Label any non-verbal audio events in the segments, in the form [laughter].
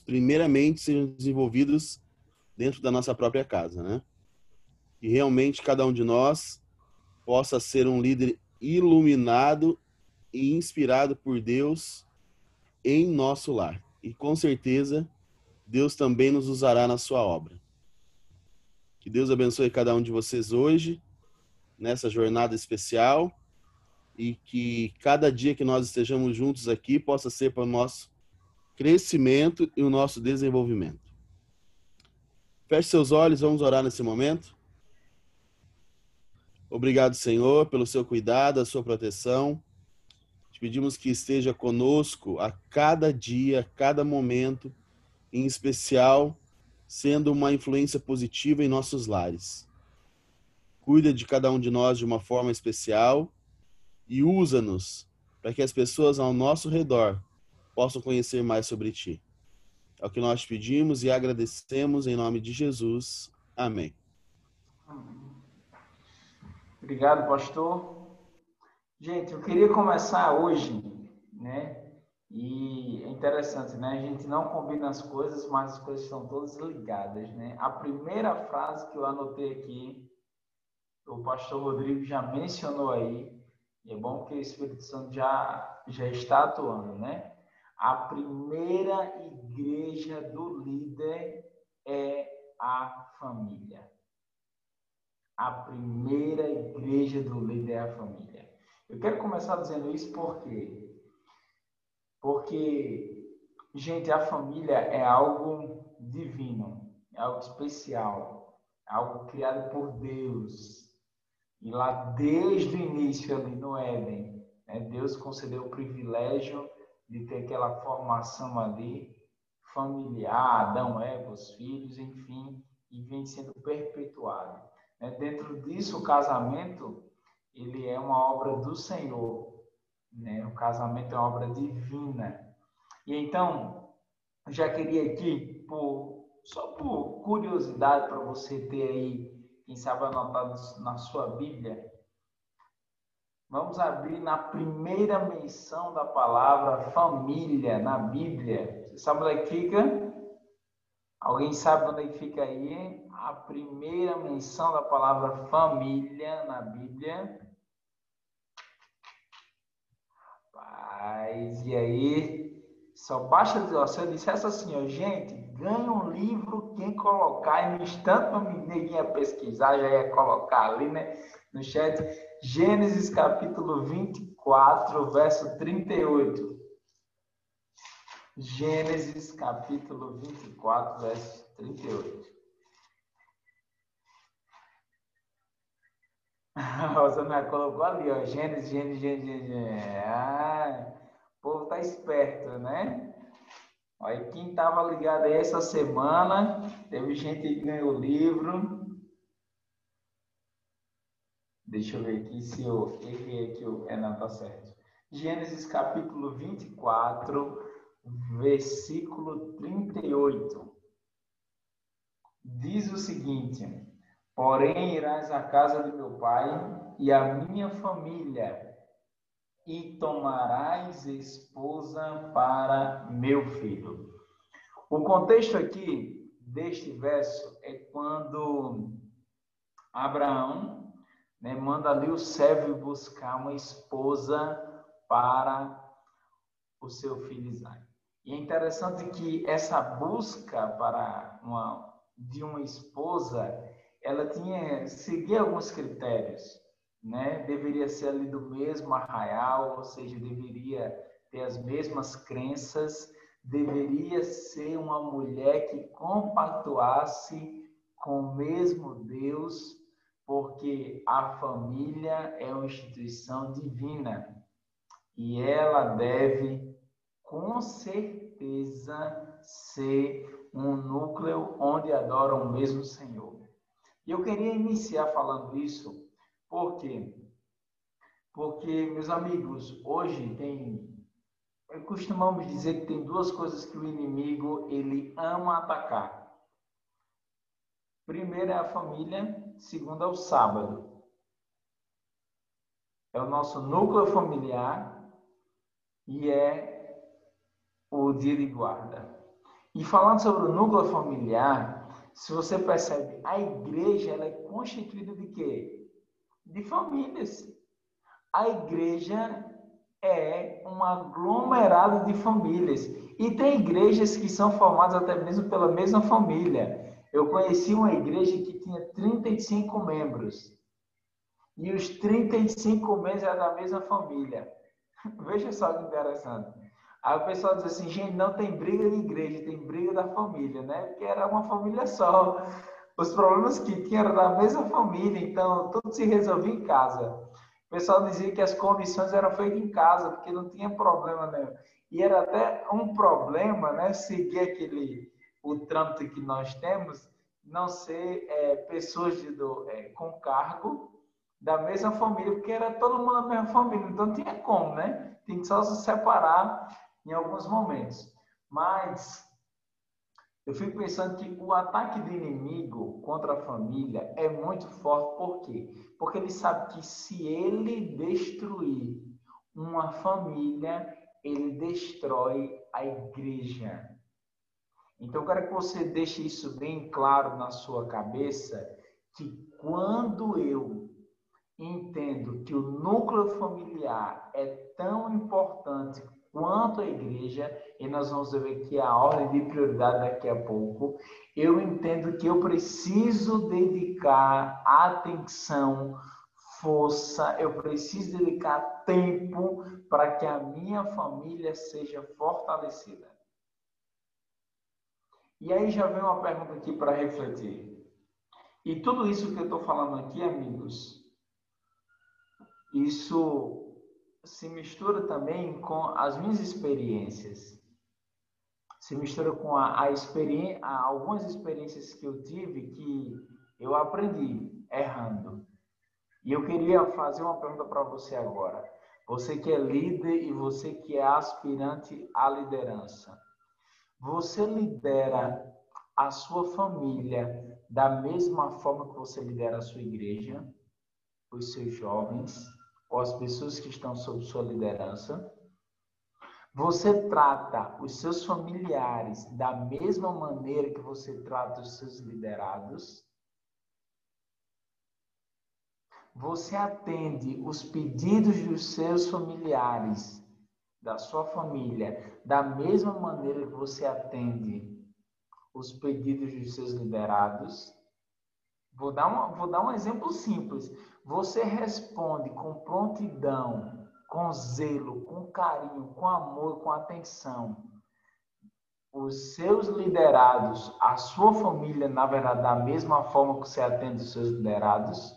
primeiramente, sejam desenvolvidos dentro da nossa própria casa, né? E realmente cada um de nós possa ser um líder iluminado e inspirado por Deus em nosso lar. E com certeza, Deus também nos usará na sua obra. Que Deus abençoe cada um de vocês hoje, nessa jornada especial, e que cada dia que nós estejamos juntos aqui possa ser para nosso crescimento e o nosso desenvolvimento. Feche seus olhos, vamos orar nesse momento. Obrigado, Senhor, pelo seu cuidado, a sua proteção. Te pedimos que esteja conosco a cada dia, a cada momento, em especial sendo uma influência positiva em nossos lares. Cuida de cada um de nós de uma forma especial e usa-nos para que as pessoas ao nosso redor possam conhecer mais sobre ti. É o que nós pedimos e agradecemos em nome de Jesus. Amém. Obrigado, pastor. Gente, eu queria começar hoje, né, e é interessante, né? A gente não combina as coisas, mas as coisas estão todas ligadas, né? A primeira frase que eu anotei aqui, o pastor Rodrigo já mencionou aí, e é bom que o Espírito Santo já, já está atuando, né? A primeira igreja do líder é a família. A primeira igreja do líder é a família. Eu quero começar dizendo isso porque porque, gente, a família é algo divino, é algo especial, é algo criado por Deus. E lá desde o início, ali no Éden, né, Deus concedeu o privilégio de ter aquela formação ali familiar, Adão, Eva, os filhos, enfim, e vem sendo perpetuado. Né? Dentro disso, o casamento ele é uma obra do Senhor, né? O casamento é uma obra divina. E então, já queria aqui, por, só por curiosidade, para você ter aí, quem sabe anotado na sua Bíblia, vamos abrir na primeira menção da palavra família na Bíblia. Você sabe onde é que fica? Alguém sabe onde é que fica aí? A primeira menção da palavra família na Bíblia. Mas, e aí, só basta dizer, ó, se eu dissesse assim, ó, gente, ganha um livro, quem colocar, e no instante para ninguém ia pesquisar, já ia colocar ali, né, no chat, Gênesis capítulo 24, verso 38. Gênesis capítulo 24, verso 38. A Rosana colocou ali, ó, Gênesis, Gênesis, Gênesis, Gênesis. Ah, o povo tá esperto, né? Olha, quem tava ligado aí essa semana, teve gente que ganhou o livro. Deixa eu ver aqui se eu errei aqui. É, não, tá certo. Gênesis capítulo 24, versículo 38. Diz o seguinte: Porém, irás à casa de meu pai e à minha família, e tomarás esposa para meu filho. O contexto aqui deste verso é quando Abraão né, manda ali o servo buscar uma esposa para o seu filho Isaac. E é interessante que essa busca para uma, de uma esposa ela tinha seguia alguns critérios, né? Deveria ser ali do mesmo arraial, ou seja, deveria ter as mesmas crenças, deveria ser uma mulher que compactuasse com o mesmo Deus, porque a família é uma instituição divina e ela deve, com certeza, ser um núcleo onde adoram o mesmo Senhor. E eu queria iniciar falando isso, por quê? Porque, meus amigos, hoje tem. Costumamos dizer que tem duas coisas que o inimigo ele ama atacar. Primeiro é a família, segundo é o sábado. É o nosso núcleo familiar e é o dia de guarda. E falando sobre o núcleo familiar, se você percebe, a igreja ela é constituída de quê? De famílias. A igreja é um aglomerado de famílias. E tem igrejas que são formadas até mesmo pela mesma família. Eu conheci uma igreja que tinha 35 membros. E os 35 membros eram da mesma família. [laughs] Veja só que interessante. Aí o pessoal diz assim, gente, não tem briga de igreja, tem briga da família, né? Porque era uma família só. Os problemas que tinha eram da mesma família, então tudo se resolvia em casa. O pessoal dizia que as comissões eram feitas em casa, porque não tinha problema nenhum. E era até um problema, né? Seguir aquele, o trâmite que nós temos, não ser é, pessoas de, do, é, com cargo da mesma família, porque era todo mundo da mesma família, então tinha como, né? Tem que só se separar em alguns momentos. Mas eu fico pensando que o ataque do inimigo contra a família é muito forte. Por quê? Porque ele sabe que se ele destruir uma família, ele destrói a igreja. Então, eu quero que você deixe isso bem claro na sua cabeça, que quando eu entendo que o núcleo familiar é tão importante quanto a igreja, e nós vamos ver que a ordem de prioridade daqui a pouco, eu entendo que eu preciso dedicar atenção, força, eu preciso dedicar tempo para que a minha família seja fortalecida. E aí já vem uma pergunta aqui para refletir. E tudo isso que eu estou falando aqui, amigos, isso se mistura também com as minhas experiências. Se mistura com a, a experiência, algumas experiências que eu tive que eu aprendi errando. E eu queria fazer uma pergunta para você agora. Você que é líder e você que é aspirante à liderança. Você lidera a sua família da mesma forma que você lidera a sua igreja, os seus jovens, ou as pessoas que estão sob sua liderança. Você trata os seus familiares da mesma maneira que você trata os seus liderados. Você atende os pedidos dos seus familiares, da sua família, da mesma maneira que você atende os pedidos dos seus liderados. Vou dar, uma, vou dar um exemplo simples você responde com prontidão, com zelo, com carinho, com amor, com atenção, os seus liderados, a sua família, na verdade, da mesma forma que você atende os seus liderados,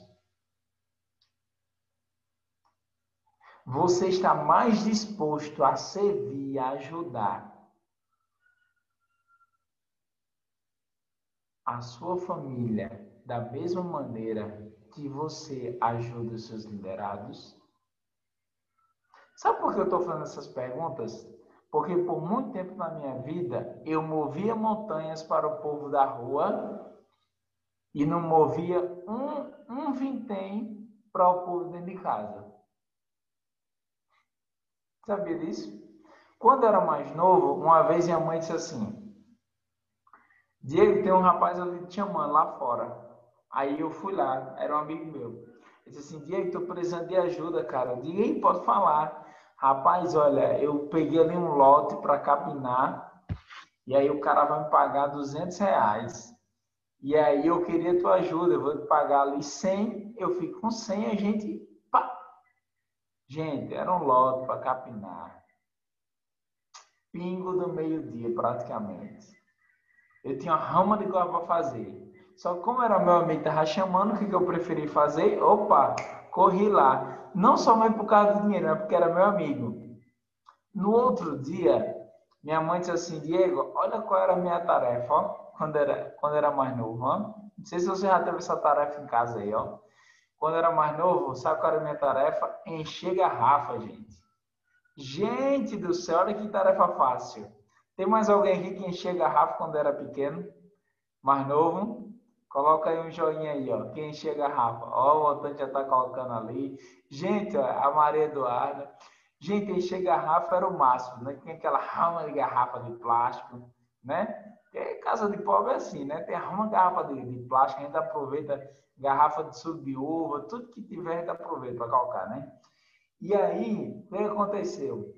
você está mais disposto a servir, a ajudar a sua família da mesma maneira que você ajuda os seus liderados? Sabe por que eu estou fazendo essas perguntas? Porque por muito tempo na minha vida eu movia montanhas para o povo da rua e não movia um, um vintém para o povo dentro de casa. Sabia disso? Quando era mais novo, uma vez minha mãe disse assim: Diego, tem um rapaz ali te chamando lá fora. Aí eu fui lá, era um amigo meu. Ele disse assim, Diego, tô precisando de ajuda, cara. Ei, pode falar. Rapaz, olha, eu peguei ali um lote para capinar e aí o cara vai me pagar 200 reais. E aí eu queria tua ajuda, eu vou te pagar ali 100, eu fico com 100, a gente... Gente, era um lote para capinar. Pingo do meio-dia, praticamente. Eu tinha uma rama de coisa para fazer. Só como era meu amigo tava chamando, o que, que eu preferi fazer? Opa, corri lá. Não somente por causa do dinheiro, mas porque era meu amigo. No outro dia, minha mãe disse assim, Diego, olha qual era a minha tarefa, ó, quando era, quando era mais novo, ó. Não sei se você já teve essa tarefa em casa aí, ó. Quando era mais novo, sabe qual era a minha tarefa? Encher garrafa, gente. Gente do céu, olha que tarefa fácil. Tem mais alguém aqui que encher garrafa quando era pequeno? Mais novo? Coloca aí um joinha aí, ó. Quem enche garrafa. Ó, o Antônio já tá colocando ali. Gente, ó, a Maria Eduarda. Gente, encher garrafa era o máximo, né? Tinha aquela rama de garrafa de plástico. né? Porque casa de pobre é assim, né? Tem uma garrafa de, de plástico, a gente aproveita, garrafa de suco de uva, tudo que tiver a gente aproveita para colocar, né? E aí, o que aconteceu?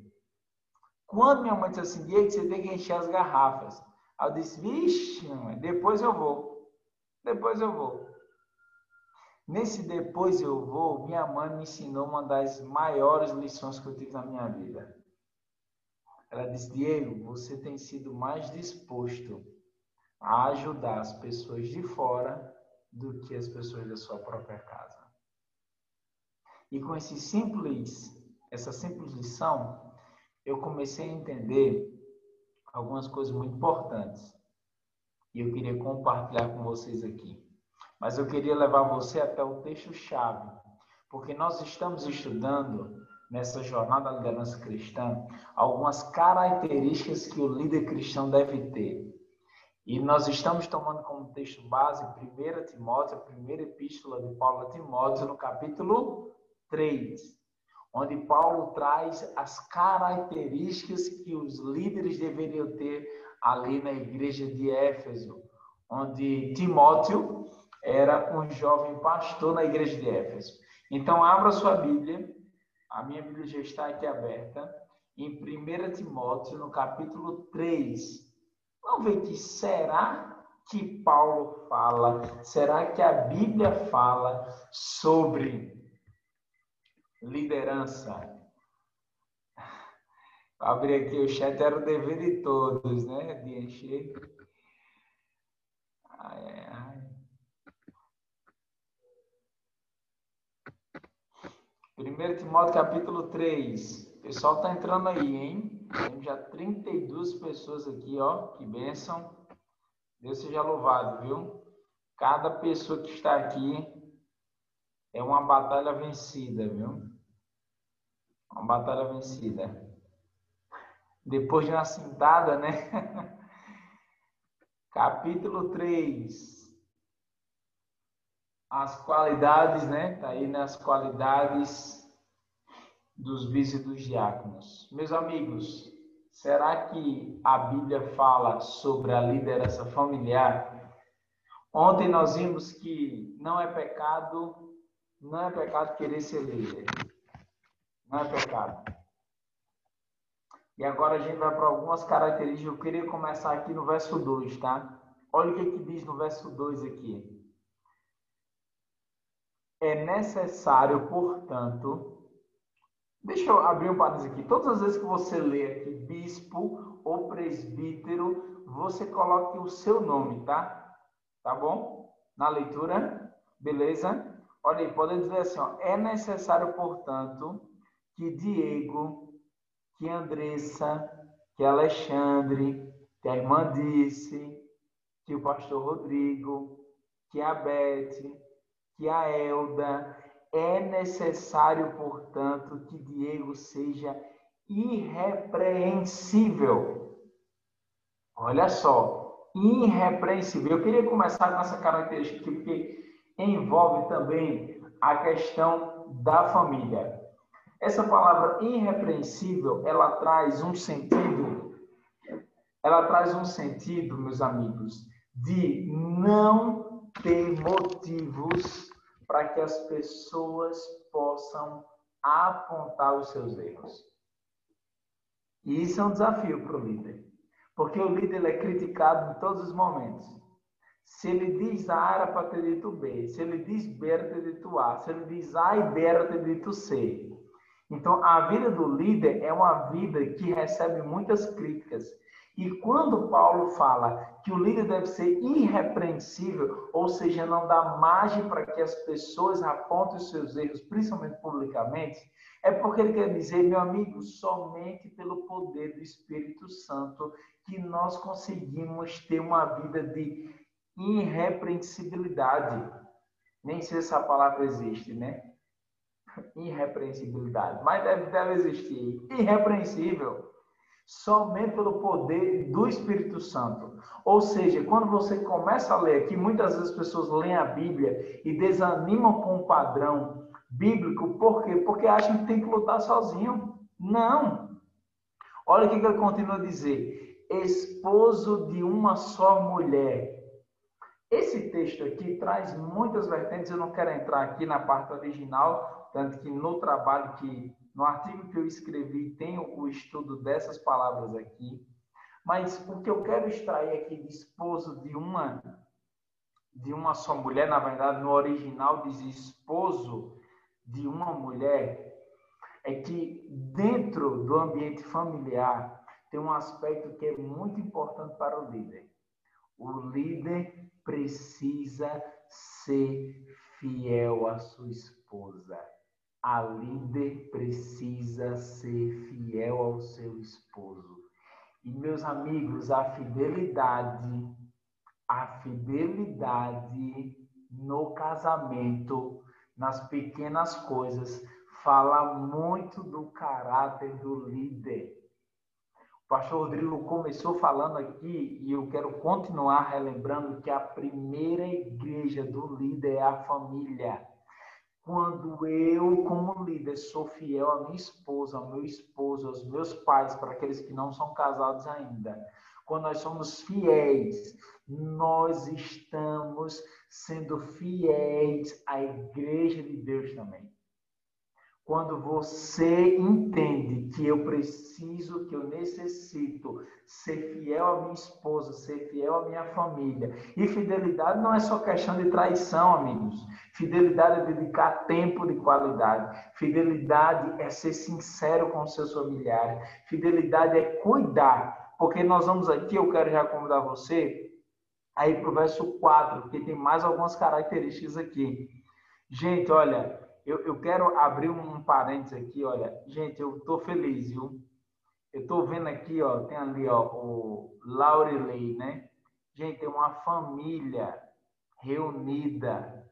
Quando minha mãe disse assim, Diego, você tem que encher as garrafas. Aí eu disse, vixe, mãe, depois eu vou. Depois eu vou. Nesse depois eu vou, minha mãe me ensinou uma das maiores lições que eu tive na minha vida. Ela disse: Diego, você tem sido mais disposto a ajudar as pessoas de fora do que as pessoas da sua própria casa. E com esse simples, essa simples lição, eu comecei a entender algumas coisas muito importantes. E eu queria compartilhar com vocês aqui. Mas eu queria levar você até o texto-chave, porque nós estamos estudando nessa jornada da liderança cristã algumas características que o líder cristão deve ter. E nós estamos tomando como texto base 1 Timóteo, a primeira epístola de Paulo a Timóteo, no capítulo 3, onde Paulo traz as características que os líderes deveriam ter ali na igreja de Éfeso, onde Timóteo era um jovem pastor na igreja de Éfeso. Então, abra sua Bíblia, a minha Bíblia já está aqui aberta, em 1 Timóteo, no capítulo 3. Vamos ver que será que Paulo fala, será que a Bíblia fala sobre liderança? Vou abrir aqui o chat, era o dever de todos, né? De encher. Ai, ai. 1 Timóteo capítulo 3. O pessoal tá entrando aí, hein? Temos já 32 pessoas aqui, ó. Que bênção. Deus seja louvado, viu? Cada pessoa que está aqui é uma batalha vencida, viu? Uma batalha vencida. Depois de uma cintada, né? [laughs] Capítulo 3 as qualidades, né? Tá aí nas qualidades dos bis e dos diáconos. Meus amigos, será que a Bíblia fala sobre a liderança familiar? Ontem nós vimos que não é pecado, não é pecado querer ser líder. Não é pecado. E agora a gente vai para algumas características. Eu queria começar aqui no verso 2, tá? Olha o que, que diz no verso 2 aqui. É necessário, portanto, deixa eu abrir um parênteses aqui. Todas as vezes que você lê aqui bispo ou presbítero, você coloque o seu nome, tá? Tá bom? Na leitura, beleza? Olha aí, pode dizer assim, ó, é necessário, portanto, que Diego, que Andressa, que Alexandre, que a irmã disse, que o pastor Rodrigo, que a Beth, que a Elda. É necessário, portanto, que Diego seja irrepreensível. Olha só, irrepreensível. Eu queria começar com essa característica porque envolve também a questão da família. Essa palavra irrepreensível, ela traz um sentido, ela traz um sentido, meus amigos, de não ter motivos para que as pessoas possam apontar os seus erros. E isso é um desafio para o líder. Porque o líder é criticado em todos os momentos. Se ele diz A, era para ter dito B. Se ele diz B, era ter dito A. Se ele diz A e B, era ter dito C. Então, a vida do líder é uma vida que recebe muitas críticas. E quando Paulo fala que o líder deve ser irrepreensível, ou seja, não dá margem para que as pessoas apontem os seus erros, principalmente publicamente, é porque ele quer dizer, meu amigo, somente pelo poder do Espírito Santo que nós conseguimos ter uma vida de irrepreensibilidade. Nem sei se essa palavra existe, né? Irrepreensibilidade. Mas deve, deve existir. Irrepreensível somente pelo poder do Espírito Santo. Ou seja, quando você começa a ler aqui, muitas vezes as pessoas leem a Bíblia e desanimam com o padrão bíblico, por quê? Porque acham que tem que lutar sozinho. Não. Olha o que ele continua a dizer. esposo de uma só mulher. Esse texto aqui traz muitas vertentes, eu não quero entrar aqui na parte original, tanto que no trabalho que, no artigo que eu escrevi, tem o estudo dessas palavras aqui. Mas o que eu quero extrair aqui de esposo de uma de uma só mulher, na verdade, no original diz esposo de uma mulher, é que dentro do ambiente familiar tem um aspecto que é muito importante para o líder. O líder precisa ser fiel à sua esposa. A líder precisa ser fiel ao seu esposo. E meus amigos, a fidelidade, a fidelidade no casamento, nas pequenas coisas, fala muito do caráter do líder. O pastor Rodrigo começou falando aqui e eu quero continuar relembrando que a primeira igreja do líder é a família. Quando eu, como líder, sou fiel à minha esposa, ao meu esposo, aos meus pais, para aqueles que não são casados ainda, quando nós somos fiéis, nós estamos sendo fiéis à igreja de Deus também. Quando você entende que eu preciso, que eu necessito ser fiel à minha esposa, ser fiel à minha família. E fidelidade não é só questão de traição, amigos. Fidelidade é dedicar tempo de qualidade. Fidelidade é ser sincero com seus familiares. Fidelidade é cuidar. Porque nós vamos aqui, eu quero já convidar você aí para o verso 4, porque tem mais algumas características aqui. Gente, olha, eu, eu quero abrir um parênteses aqui, olha. Gente, eu tô feliz, viu? Eu tô vendo aqui, ó, tem ali, ó, o Laurelei, né? Gente, tem uma família reunida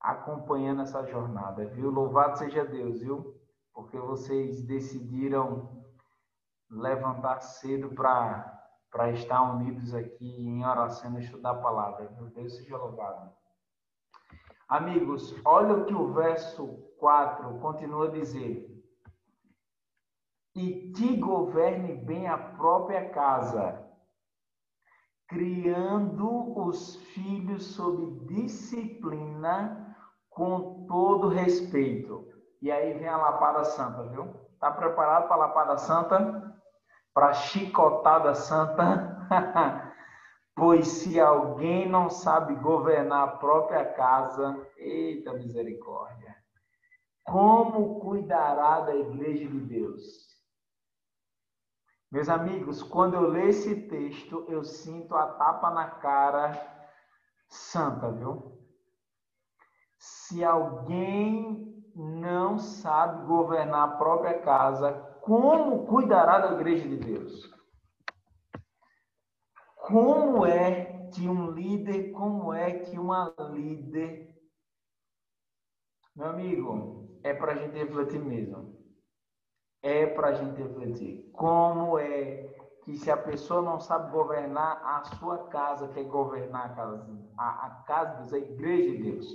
acompanhando essa jornada, viu? Louvado seja Deus, viu? Porque vocês decidiram levantar cedo para estar unidos aqui em oração e estudar a palavra. Meu Deus seja louvado. Amigos, olha o que o verso 4 continua a dizer. E que governe bem a própria casa, criando os filhos sob disciplina com todo respeito. E aí vem a lapada santa, viu? Tá preparado para a lapada santa? Para a chicotada santa? [laughs] Pois se alguém não sabe governar a própria casa, eita misericórdia, como cuidará da igreja de Deus? Meus amigos, quando eu leio esse texto, eu sinto a tapa na cara santa, viu? Se alguém não sabe governar a própria casa, como cuidará da igreja de Deus? Como é que um líder, como é que uma líder. Meu amigo, é para a gente refletir mesmo. É para a gente refletir. Como é que se a pessoa não sabe governar a sua casa, quer governar a casa, a, a casa de Deus, a igreja de Deus.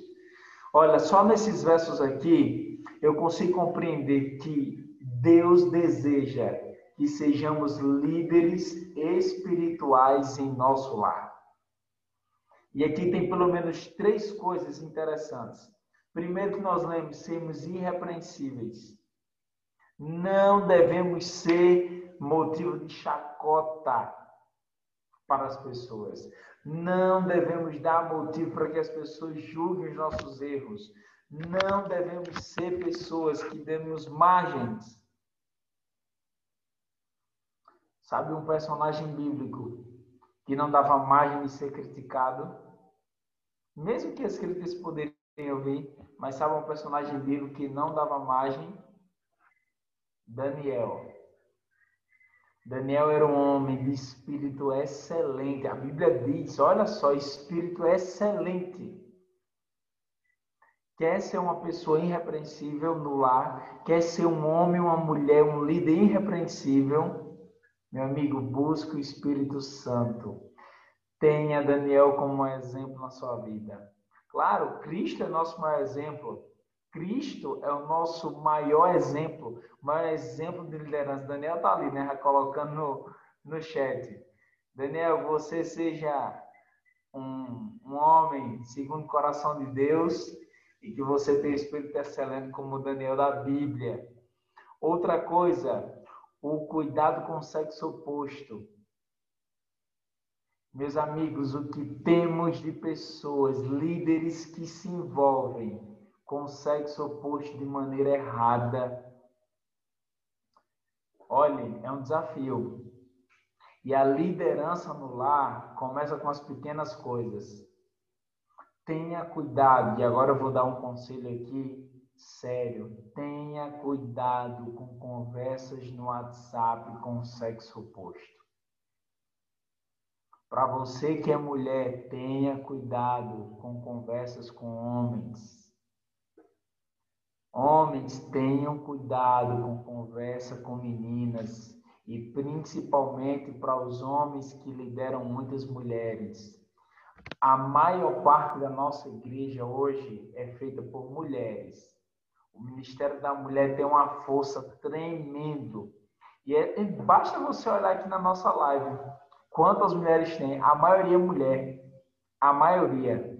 Olha, só nesses versos aqui, eu consigo compreender que Deus deseja que sejamos líderes espirituais em nosso lar. E aqui tem pelo menos três coisas interessantes. Primeiro que nós lembramos, sermos irrepreensíveis. Não devemos ser motivo de chacota para as pessoas. Não devemos dar motivo para que as pessoas julguem os nossos erros. Não devemos ser pessoas que demos margens Sabe um personagem bíblico que não dava margem de ser criticado? Mesmo que as críticas poderiam ouvir, mas sabe um personagem bíblico que não dava margem? Daniel. Daniel era um homem de espírito excelente. A Bíblia diz, olha só, espírito excelente. Quer ser uma pessoa irrepreensível no lar, quer ser um homem, uma mulher, um líder irrepreensível, meu amigo, busque o Espírito Santo. Tenha Daniel como um exemplo na sua vida. Claro, Cristo é nosso maior exemplo. Cristo é o nosso maior exemplo, o maior exemplo de liderança. Daniel está ali, né? Colocando no, no chat. Daniel, você seja um, um homem segundo o coração de Deus e que você tenha espírito excelente como o Daniel da Bíblia. Outra coisa, o cuidado com o sexo oposto. Meus amigos, o que temos de pessoas, líderes que se envolvem com o sexo oposto de maneira errada. Olhe, é um desafio. E a liderança no lar começa com as pequenas coisas. Tenha cuidado, e agora eu vou dar um conselho aqui sério. Tenha cuidado com conversas no WhatsApp com o sexo oposto. Para você que é mulher, tenha cuidado com conversas com homens. Homens, tenham cuidado com conversa com meninas e principalmente para os homens que lideram muitas mulheres. A maior parte da nossa igreja hoje é feita por mulheres. O Ministério da Mulher tem uma força tremendo. E é, basta você olhar aqui na nossa live. Quantas mulheres tem? A maioria é mulher. A maioria.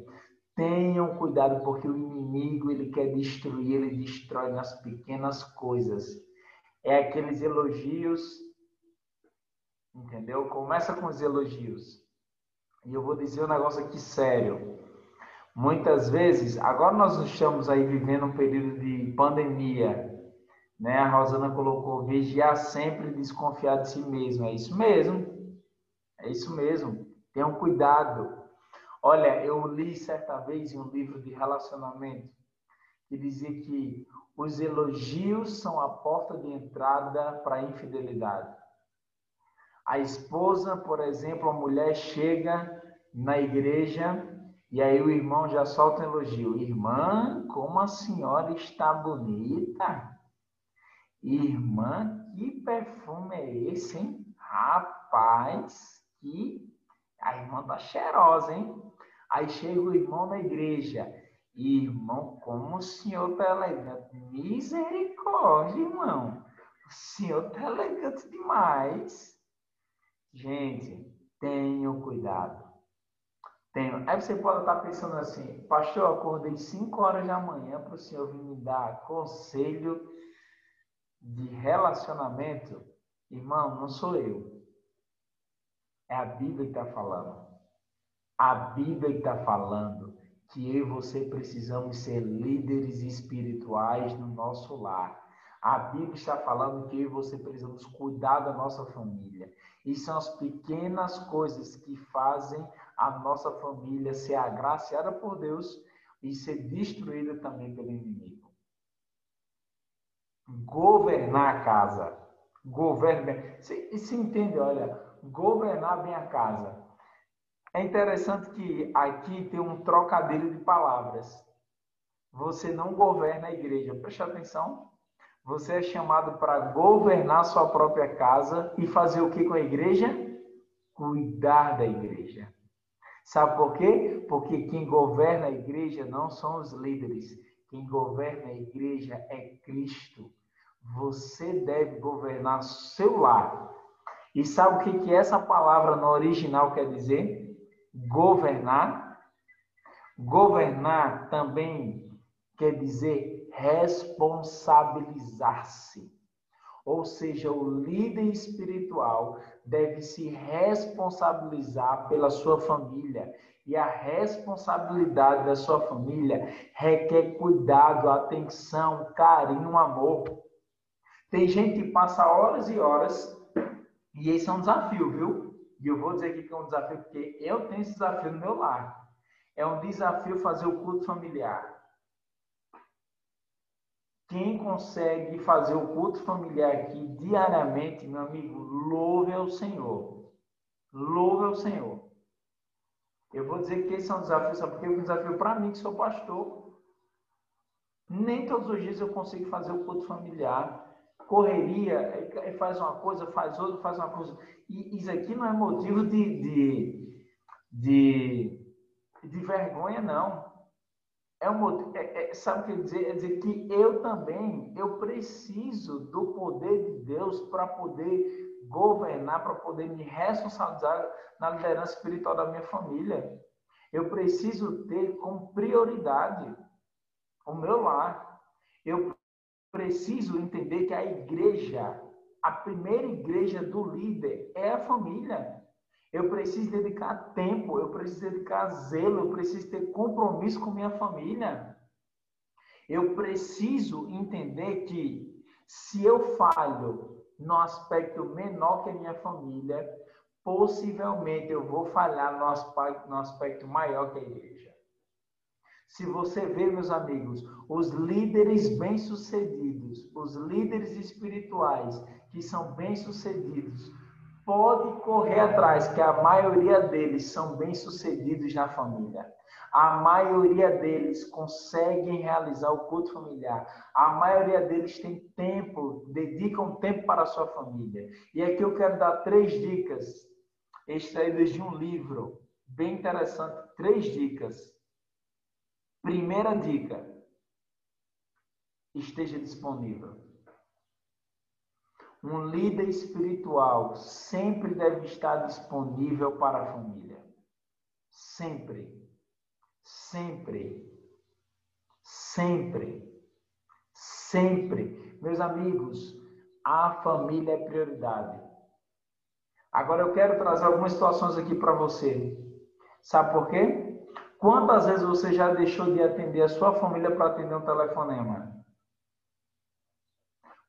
Tenham cuidado, porque o inimigo ele quer destruir, ele destrói nas pequenas coisas. É aqueles elogios, entendeu? Começa com os elogios. E eu vou dizer um negócio aqui sério. Muitas vezes, agora nós estamos aí vivendo um período de pandemia, né? A Rosana colocou vigiar sempre desconfiar de si mesmo. É isso mesmo. É isso mesmo. Tenham cuidado. Olha, eu li certa vez em um livro de relacionamento que dizia que os elogios são a porta de entrada para a infidelidade. A esposa, por exemplo, a mulher chega na igreja e aí o irmão já solta um elogio. Irmã, como a senhora está bonita. Irmã, que perfume é esse, hein? Rapaz, que a irmã tá cheirosa, hein? Aí chega o irmão na igreja. Irmão, como o senhor tá elegante. Misericórdia, irmão. O senhor tá elegante demais. Gente, tenham cuidado. Tenho. Aí você pode estar pensando assim, pastor, eu acordei 5 horas da manhã para o senhor vir me dar conselho de relacionamento. Irmão, não sou eu. É a Bíblia que está falando. A Bíblia está falando que eu e você precisamos ser líderes espirituais no nosso lar. A Bíblia está falando que eu e você precisamos cuidar da nossa família. E são as pequenas coisas que fazem a nossa família ser agraciada por Deus e ser destruída também pelo inimigo. Governar a casa. Governar. Você, você entende? Olha, governar bem a casa. É interessante que aqui tem um trocadilho de palavras. Você não governa a igreja. Preste atenção. Você é chamado para governar sua própria casa e fazer o que com a igreja? Cuidar da igreja. Sabe por quê? Porque quem governa a igreja não são os líderes. Quem governa a igreja é Cristo. Você deve governar seu lar. E sabe o que, que essa palavra no original quer dizer? Governar. Governar também quer dizer responsabilizar-se. Ou seja, o líder espiritual deve se responsabilizar pela sua família. E a responsabilidade da sua família requer cuidado, atenção, carinho, amor. Tem gente que passa horas e horas e esse é um desafio, viu? E eu vou dizer aqui que é um desafio porque eu tenho esse desafio no meu lar. É um desafio fazer o culto familiar. Quem consegue fazer o culto familiar aqui diariamente, meu amigo, louve ao Senhor. Louve ao Senhor. Eu vou dizer que esse é um desafio, sabe porque é um desafio para mim, que sou pastor. Nem todos os dias eu consigo fazer o culto familiar correria, faz uma coisa, faz outra, faz uma coisa. E isso aqui não é motivo de, de, de, de vergonha, não. É um é, é, sabe o que dizer? É dizer que eu também, eu preciso do poder de Deus para poder governar, para poder me responsabilizar na liderança espiritual da minha família. Eu preciso ter como prioridade o meu lar. Eu preciso entender que a igreja, a primeira igreja do líder é a família. Eu preciso dedicar tempo, eu preciso dedicar zelo, eu preciso ter compromisso com minha família. Eu preciso entender que se eu falho no aspecto menor que a minha família, possivelmente eu vou falhar no aspecto, no aspecto maior que a igreja. Se você vê, meus amigos, os líderes bem-sucedidos, os líderes espirituais que são bem-sucedidos, pode correr atrás, que a maioria deles são bem-sucedidos na família. A maioria deles conseguem realizar o culto familiar. A maioria deles tem tempo, dedicam tempo para a sua família. E aqui eu quero dar três dicas extraídas de um livro bem interessante, três dicas Primeira dica: esteja disponível. Um líder espiritual sempre deve estar disponível para a família. Sempre. Sempre. Sempre. Sempre. Meus amigos, a família é prioridade. Agora eu quero trazer algumas situações aqui para você. Sabe por quê? Quantas vezes você já deixou de atender a sua família para atender um telefonema?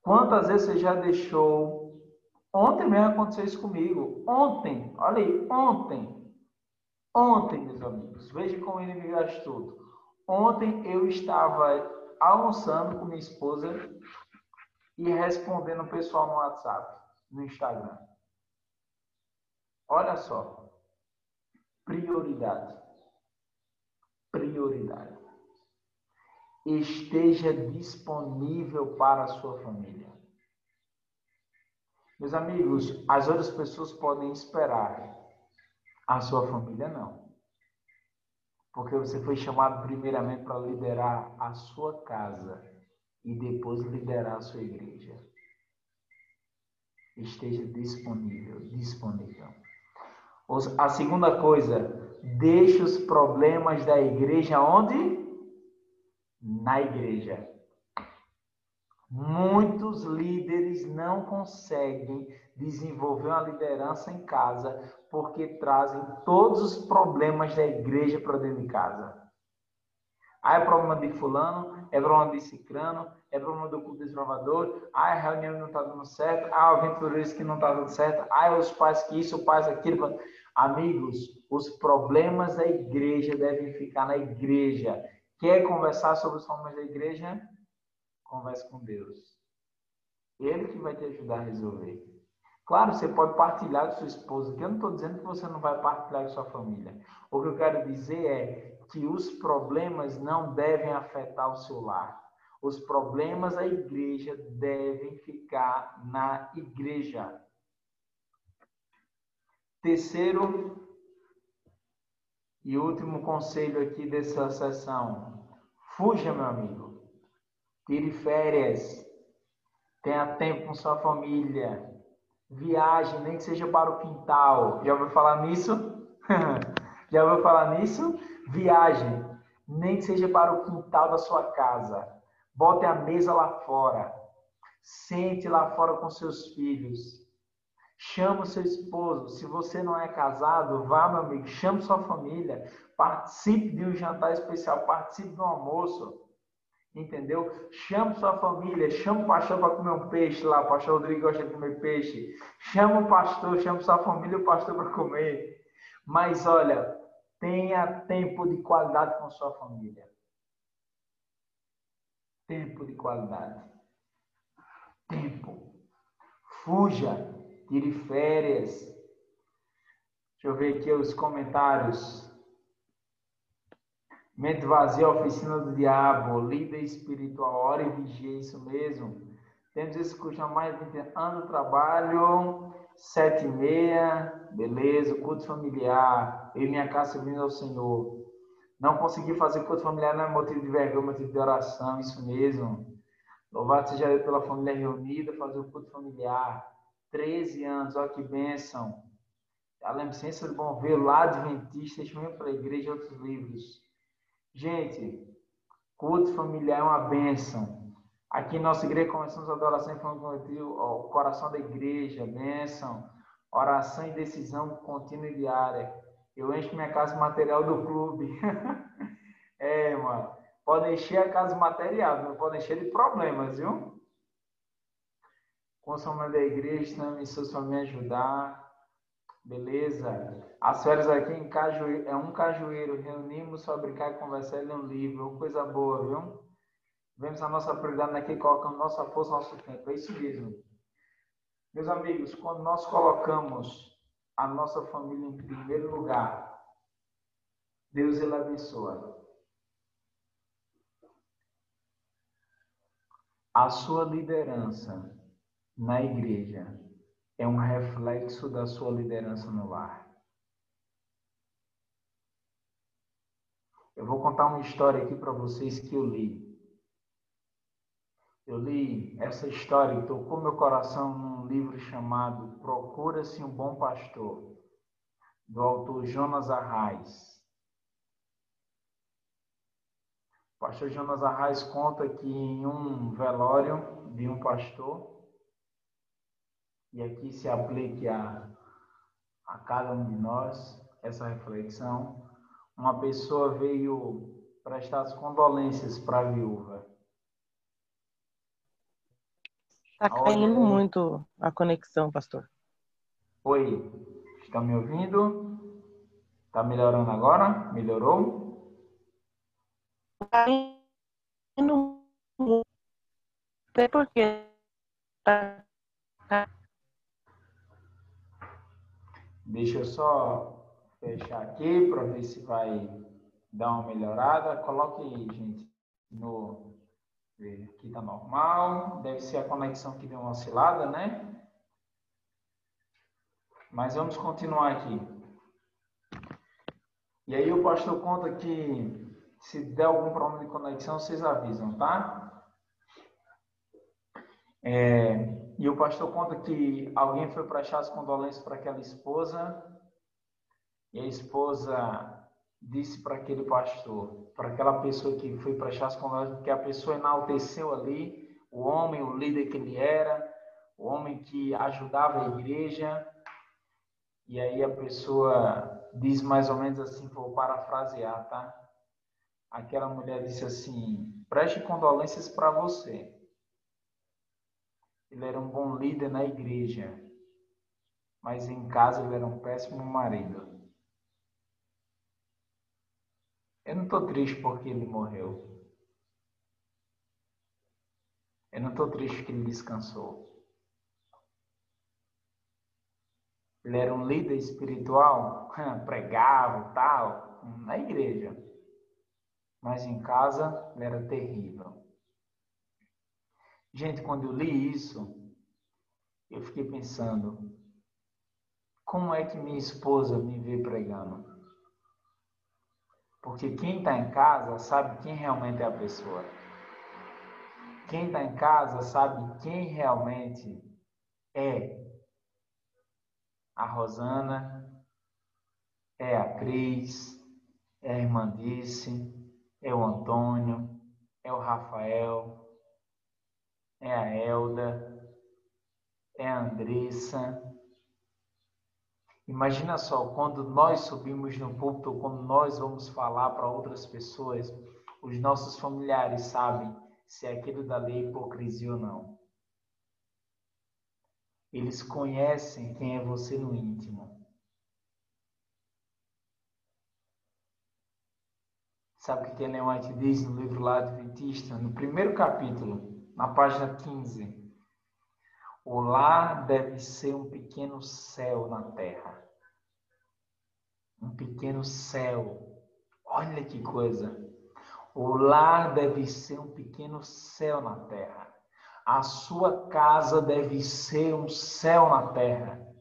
Quantas vezes você já deixou? Ontem mesmo aconteceu isso comigo. Ontem, olha aí, ontem. Ontem, meus amigos. Veja como ele me gasta tudo. Ontem eu estava almoçando com minha esposa e respondendo o pessoal no WhatsApp, no Instagram. Olha só. Prioridade prioridade. Esteja disponível para a sua família. Meus amigos, as outras pessoas podem esperar, a sua família não. Porque você foi chamado primeiramente para liderar a sua casa e depois liderar a sua igreja. Esteja disponível, disponível. A segunda coisa, deixe os problemas da igreja onde? Na igreja. Muitos líderes não conseguem desenvolver uma liderança em casa porque trazem todos os problemas da igreja para dentro de casa. Aí é problema de fulano, é problema de cicrano, é problema do culto desbravador, ah, a reunião não está dando certo, ah, o aventureiro que não está dando certo, ah, os pais que isso, os pais aquilo. Amigos, os problemas da igreja devem ficar na igreja. Quer conversar sobre os problemas da igreja? Converse com Deus. Ele que vai te ajudar a resolver. Claro, você pode partilhar com sua esposa, que eu não estou dizendo que você não vai partilhar com sua família. O que eu quero dizer é que os problemas não devem afetar o seu lar. Os problemas da igreja devem ficar na igreja. Terceiro e último conselho aqui dessa sessão: fuja, meu amigo. Tire férias. Tenha tempo com sua família. Viaje, nem que seja para o quintal. Já ouviu falar nisso? [laughs] Já ouviu falar nisso? Viaje, nem que seja para o quintal da sua casa. Bote a mesa lá fora. Sente lá fora com seus filhos. Chama o seu esposo. Se você não é casado, vá, meu amigo, chame sua família. Participe de um jantar especial, participe de um almoço. Entendeu? Chame sua família, chame o pastor para comer um peixe lá. O pastor Rodrigo gosta de comer peixe. Chama o pastor, chame sua família o pastor para comer. Mas olha, tenha tempo de qualidade com sua família. Tempo de qualidade. Tempo. Fuja tire férias. Deixa eu ver aqui os comentários. Mente vazia, oficina do diabo, líder espiritual, hora e vigia, isso mesmo. Temos esse curso há mais de 20 anos, trabalho, sete e meia, beleza, culto familiar, eu e minha casa servindo ao Senhor. Não consegui fazer culto familiar não é motivo de vergonha, motivo de oração, isso mesmo. Louvado seja Deus pela família reunida, fazer o culto familiar. 13 anos, olha que bênção. A Lemcença do Bom Ver, lá Adventista, mesmo para a igreja, outros livros. Gente, culto familiar é uma bênção. Aqui em nossa igreja começamos a adoração infantil, o coração da igreja, bênção. Oração e decisão contínua e diária. Eu encho minha casa material do clube. [laughs] é, mano. Pode encher a casa material, não pode encher de problemas, viu? Consome da igreja, também seus para me ajudar. Beleza? As férias aqui em Cajueiro, é um cajueiro. Reunimos para brincar e conversar e ler um livro. Coisa boa, viu? Vemos a nossa prioridade aqui, colocando nossa força, nosso tempo. É isso mesmo. Meus amigos, quando nós colocamos a nossa família em primeiro lugar, Deus ele abençoa. A sua liderança na igreja é um reflexo da sua liderança no lar. Eu vou contar uma história aqui para vocês que eu li. Eu li essa história e tocou meu coração num livro chamado Procura-se um Bom Pastor, do autor Jonas Arraes. O pastor Jonas Arraes conta que em um velório de um pastor, e aqui se aplique a, a cada um de nós essa reflexão, uma pessoa veio prestar as condolências para a viúva. Está caindo muito a conexão, pastor. Oi, estão me ouvindo? Está melhorando agora? Melhorou? Está indo muito. Até porque está Deixa eu só fechar aqui para ver se vai dar uma melhorada. Coloque aí, gente, no aqui tá normal. Deve ser a conexão que deu uma oscilada, né? Mas vamos continuar aqui. E aí o pastor conta que se der algum problema de conexão, vocês avisam, tá? É, e o pastor conta que alguém foi prestar as condolências para aquela esposa e a esposa disse para aquele pastor, para aquela pessoa que foi prestar as condolências, que a pessoa enalteceu ali o homem, o líder que ele era, o homem que ajudava a igreja. E aí a pessoa diz mais ou menos assim, vou parafrasear, tá? Aquela mulher disse assim: preste condolências para você. Ele era um bom líder na igreja, mas em casa ele era um péssimo marido. Eu não estou triste porque ele morreu. Eu não estou triste que ele descansou. Ele era um líder espiritual, [laughs] pregava tal, na igreja. Mas em casa ele era terrível. Gente, quando eu li isso, eu fiquei pensando: como é que minha esposa me vê pregando? Porque quem está em casa sabe quem realmente é a pessoa. Quem está em casa sabe quem realmente é a Rosana, é a Cris, é a irmã Dice, é o Antônio, é o Rafael, é a Elda, é a Andressa. Imagina só, quando nós subimos no púlpito, quando nós vamos falar para outras pessoas, os nossos familiares sabem se aquilo dali é hipocrisia ou não. Eles conhecem quem é você no íntimo. Sabe o que Ellen White diz no livro lá Adventista? No primeiro capítulo, na página 15. O lar deve ser um pequeno céu na terra. Um pequeno céu. Olha que coisa. O lar deve ser um pequeno céu na terra. A sua casa deve ser um céu na terra.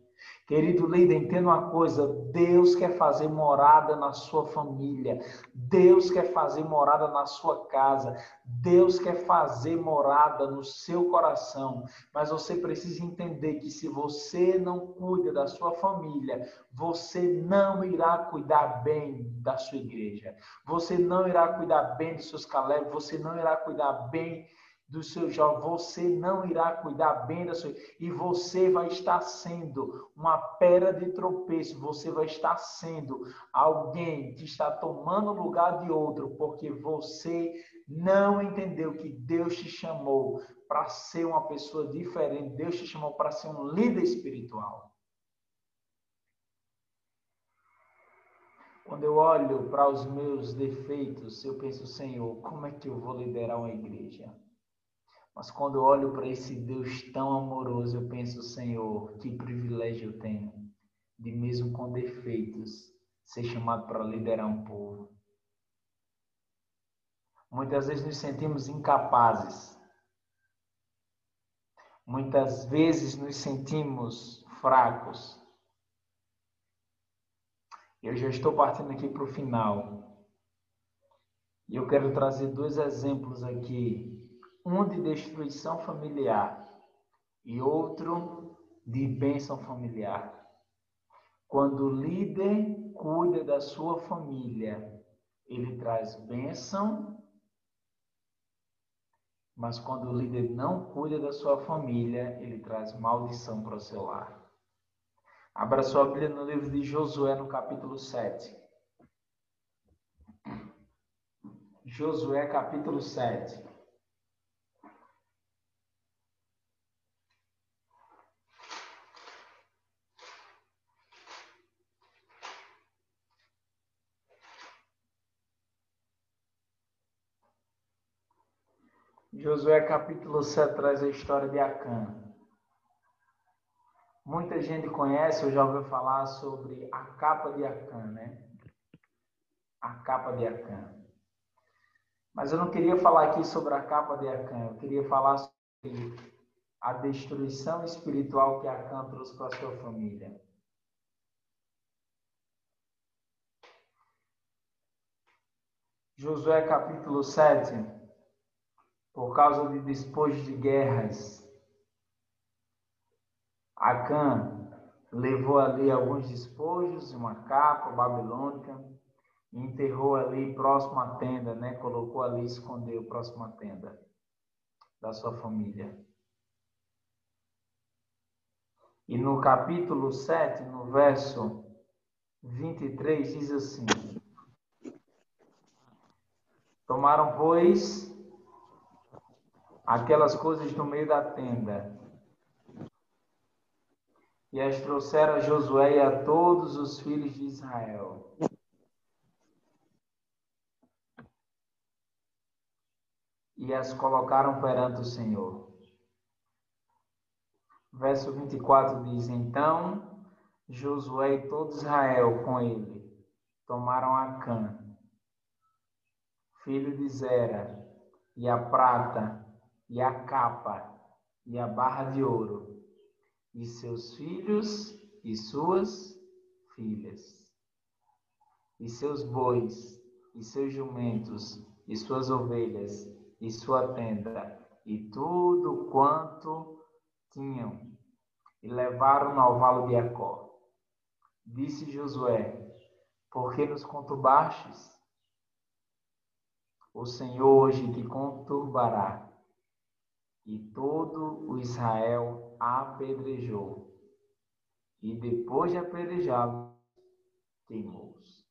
Querido líder, entenda uma coisa: Deus quer fazer morada na sua família, Deus quer fazer morada na sua casa, Deus quer fazer morada no seu coração. Mas você precisa entender que se você não cuida da sua família, você não irá cuidar bem da sua igreja, você não irá cuidar bem dos seus Caleb, você não irá cuidar bem do seu jovem, você não irá cuidar bem da sua e você vai estar sendo uma pedra de tropeço, você vai estar sendo alguém que está tomando lugar de outro, porque você não entendeu que Deus te chamou para ser uma pessoa diferente, Deus te chamou para ser um líder espiritual. Quando eu olho para os meus defeitos, eu penso, Senhor, como é que eu vou liderar uma igreja? Mas quando olho para esse Deus tão amoroso, eu penso, Senhor, que privilégio eu tenho de, mesmo com defeitos, ser chamado para liderar um povo. Muitas vezes nos sentimos incapazes. Muitas vezes nos sentimos fracos. Eu já estou partindo aqui para o final. E eu quero trazer dois exemplos aqui um de destruição familiar e outro de bênção familiar. Quando o líder cuida da sua família, ele traz bênção, mas quando o líder não cuida da sua família, ele traz maldição para o seu lar. Abra sua Bíblia no livro de Josué, no capítulo 7. Josué, capítulo 7. Josué capítulo 7 traz a história de Acã. Muita gente conhece ou já ouviu falar sobre a capa de Acã, né? A capa de Acã. Mas eu não queria falar aqui sobre a capa de Acã, eu queria falar sobre a destruição espiritual que Acã trouxe para a sua família. Josué capítulo 7, por causa de despojos de guerras. Acã levou ali alguns despojos, uma capa babilônica, e enterrou ali próximo à tenda, né? Colocou ali, escondeu próximo à tenda da sua família. E no capítulo 7, no verso 23, diz assim: Tomaram, pois, aquelas coisas no meio da tenda. E as trouxeram a Josué e a todos os filhos de Israel. E as colocaram perante o Senhor. Verso 24 diz: Então Josué e todo Israel com ele tomaram a Cã, filho de Zera, e a prata, e a capa e a barra de ouro, e seus filhos e suas filhas, e seus bois, e seus jumentos, e suas ovelhas, e sua tenda, e tudo quanto tinham, e levaram no vale de Jacó. Disse Josué: Por que nos conturbastes? O Senhor hoje te conturbará e todo o Israel apedrejou. E depois de apedrejá-los, queimou-os.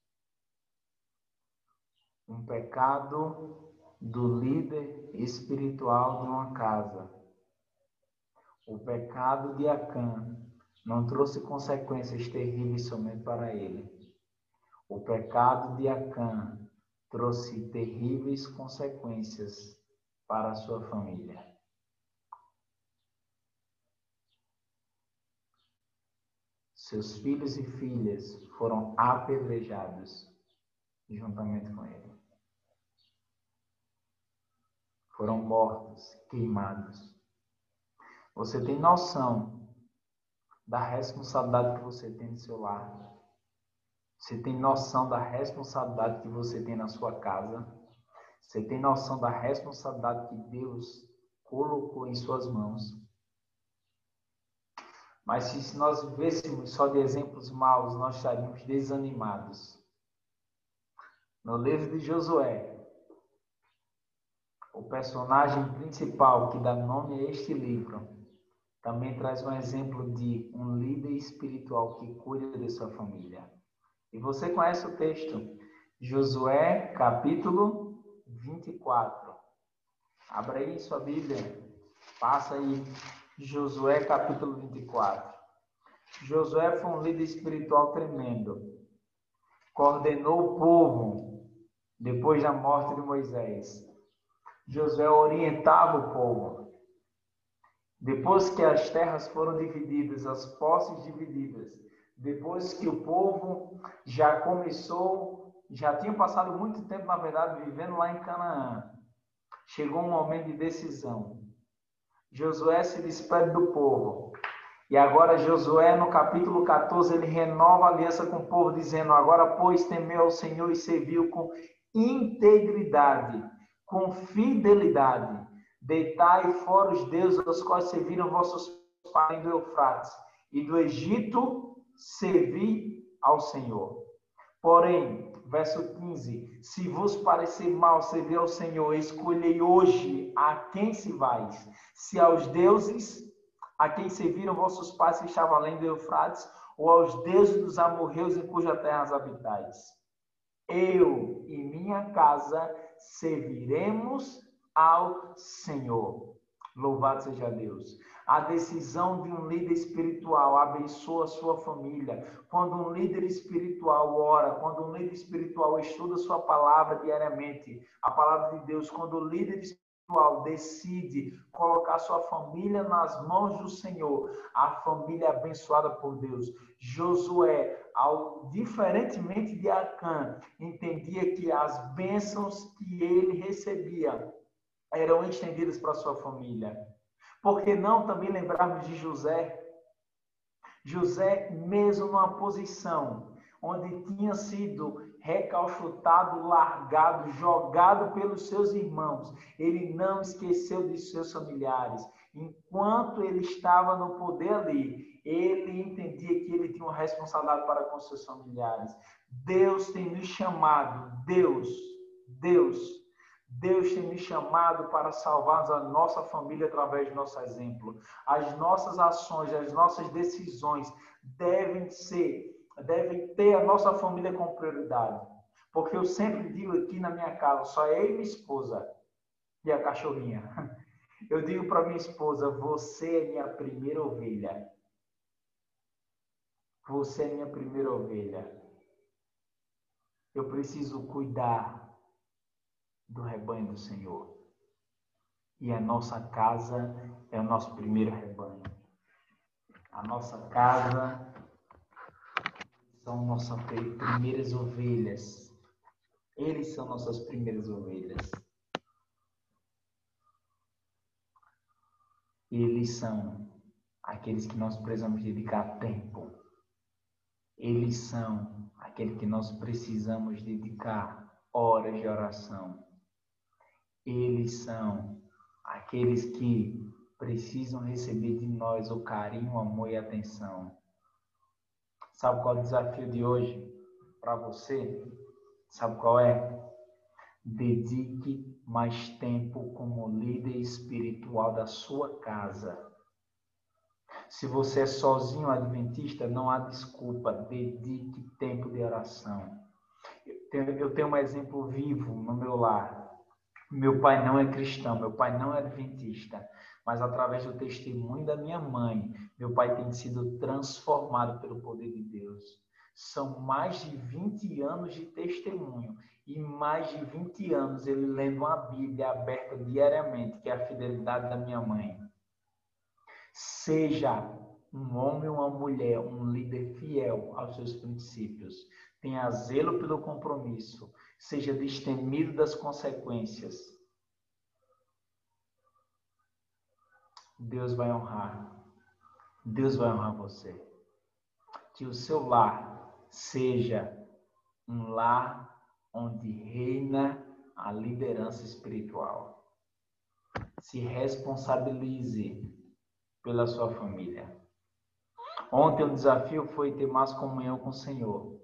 Um pecado do líder espiritual de uma casa. O pecado de Acã não trouxe consequências terríveis somente para ele. O pecado de Acã trouxe terríveis consequências para a sua família. Seus filhos e filhas foram apedrejados juntamente com ele. Foram mortos, queimados. Você tem noção da responsabilidade que você tem no seu lar? Você tem noção da responsabilidade que você tem na sua casa? Você tem noção da responsabilidade que Deus colocou em suas mãos? Mas se nós vivêssemos só de exemplos maus, nós estaríamos desanimados. No livro de Josué, o personagem principal que dá nome a este livro também traz um exemplo de um líder espiritual que cuida de sua família. E você conhece o texto, Josué, capítulo 24. Abra aí sua Bíblia, passa aí, Josué, capítulo 24. Josué foi um líder espiritual tremendo. Coordenou o povo depois da morte de Moisés. Josué orientava o povo. Depois que as terras foram divididas, as posses divididas, depois que o povo já começou, já tinha passado muito tempo, na verdade, vivendo lá em Canaã, chegou um momento de decisão. Josué se despede do povo. E agora Josué, no capítulo 14, ele renova a aliança com o povo, dizendo: Agora, pois, temeu ao Senhor e serviu com integridade, com fidelidade. Deitai fora os deuses aos quais serviram vossos pais do Eufrates, e do Egito servi ao Senhor. Porém, verso 15: Se vos parecer mal servir ao Senhor, escolhei hoje a quem se vais, se aos deuses a quem serviram vossos pais que estavam além do Eufrates, ou aos deuses dos amorreus em cuja terra habitais. Eu e minha casa serviremos ao Senhor. Louvado seja Deus. A decisão de um líder espiritual abençoa a sua família. Quando um líder espiritual ora, quando um líder espiritual estuda a sua palavra diariamente, a palavra de Deus, quando o líder espiritual decide colocar sua família nas mãos do Senhor, a família é abençoada por Deus. Josué, ao, diferentemente de Acã, entendia que as bênçãos que ele recebia eram estendidas para sua família. Por que não também lembrarmos de José? José, mesmo numa posição onde tinha sido recalchutado, largado, jogado pelos seus irmãos, ele não esqueceu de seus familiares. Enquanto ele estava no poder ali, ele entendia que ele tinha uma responsabilidade para com seus familiares. Deus tem nos chamado, Deus, Deus Deus tem me chamado para salvar a nossa família através do nosso exemplo. As nossas ações, as nossas decisões devem ser, devem ter a nossa família como prioridade. Porque eu sempre digo aqui na minha casa, só eu e minha esposa e a cachorrinha. [laughs] Eu digo para minha esposa, você é minha primeira ovelha. Você é minha primeira ovelha. Eu preciso cuidar do rebanho do Senhor. E a nossa casa é o nosso primeiro rebanho. A nossa casa são nossas primeiras ovelhas. Eles são nossas primeiras ovelhas. Eles são aqueles que nós precisamos dedicar tempo. Eles são aqueles que nós precisamos dedicar horas de oração eles são aqueles que precisam receber de nós o carinho, o amor e a atenção. Sabe qual é o desafio de hoje para você? Sabe qual é? Dedique mais tempo como líder espiritual da sua casa. Se você é sozinho adventista, não há desculpa. Dedique tempo de oração. Eu tenho um exemplo vivo no meu lar. Meu pai não é cristão, meu pai não é adventista, mas através do testemunho da minha mãe, meu pai tem sido transformado pelo poder de Deus. São mais de 20 anos de testemunho e mais de 20 anos ele lendo uma Bíblia aberta diariamente, que é a fidelidade da minha mãe. Seja um homem ou uma mulher, um líder fiel aos seus princípios. Tenha zelo pelo compromisso seja destemido das consequências, Deus vai honrar. Deus vai honrar você. Que o seu lar seja um lar onde reina a liderança espiritual. Se responsabilize pela sua família. Ontem o desafio foi ter mais comunhão com o Senhor.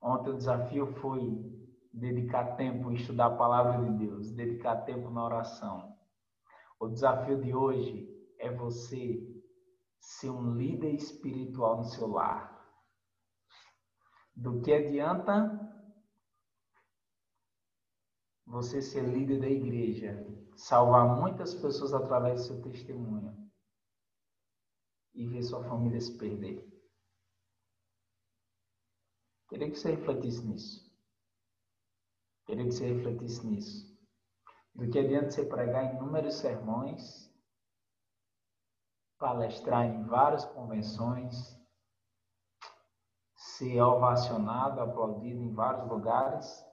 Ontem o desafio foi dedicar tempo em estudar a palavra de Deus, dedicar tempo na oração. O desafio de hoje é você ser um líder espiritual no seu lar. Do que adianta você ser líder da igreja, salvar muitas pessoas através do seu testemunho e ver sua família se perder? Queria que você refletisse nisso. Queria que você refletisse nisso. Do que adianta você pregar inúmeros sermões, palestrar em várias convenções, ser ovacionado, aplaudido em vários lugares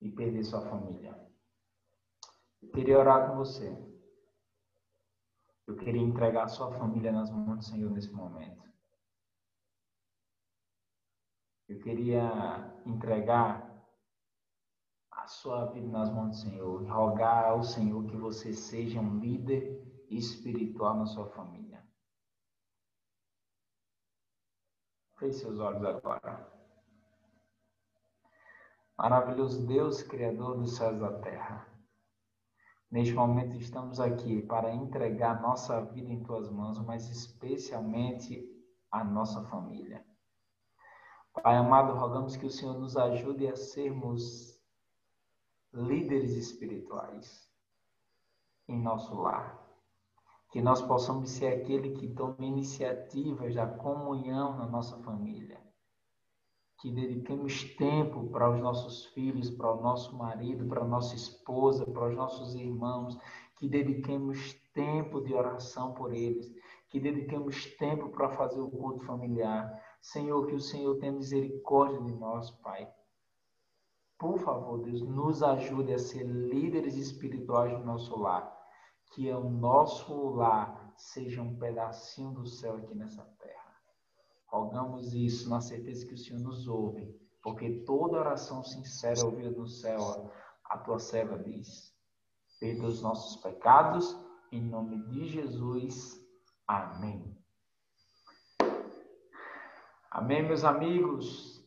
e perder sua família. Eu queria orar com você. Eu queria entregar sua família nas mãos do Senhor nesse momento. Eu queria entregar a sua vida nas mãos do Senhor e rogar ao Senhor que você seja um líder espiritual na sua família. Feche seus olhos agora. Maravilhoso Deus, Criador dos céus e da terra. Neste momento estamos aqui para entregar nossa vida em tuas mãos, mas especialmente a nossa família. Pai amado, rogamos que o Senhor nos ajude a sermos líderes espirituais em nosso lar. Que nós possamos ser aquele que tome iniciativas da comunhão na nossa família. Que dediquemos tempo para os nossos filhos, para o nosso marido, para a nossa esposa, para os nossos irmãos. Que dediquemos tempo de oração por eles. Que dediquemos tempo para fazer o culto familiar Senhor, que o Senhor tenha misericórdia de nós, Pai. Por favor, Deus, nos ajude a ser líderes espirituais do nosso lar. Que o nosso lar seja um pedacinho do céu aqui nessa terra. Rogamos isso na certeza que o Senhor nos ouve, porque toda oração sincera é ouvida no céu, a tua serva diz. Perdoa os nossos pecados, em nome de Jesus. Amém. Amém, meus amigos?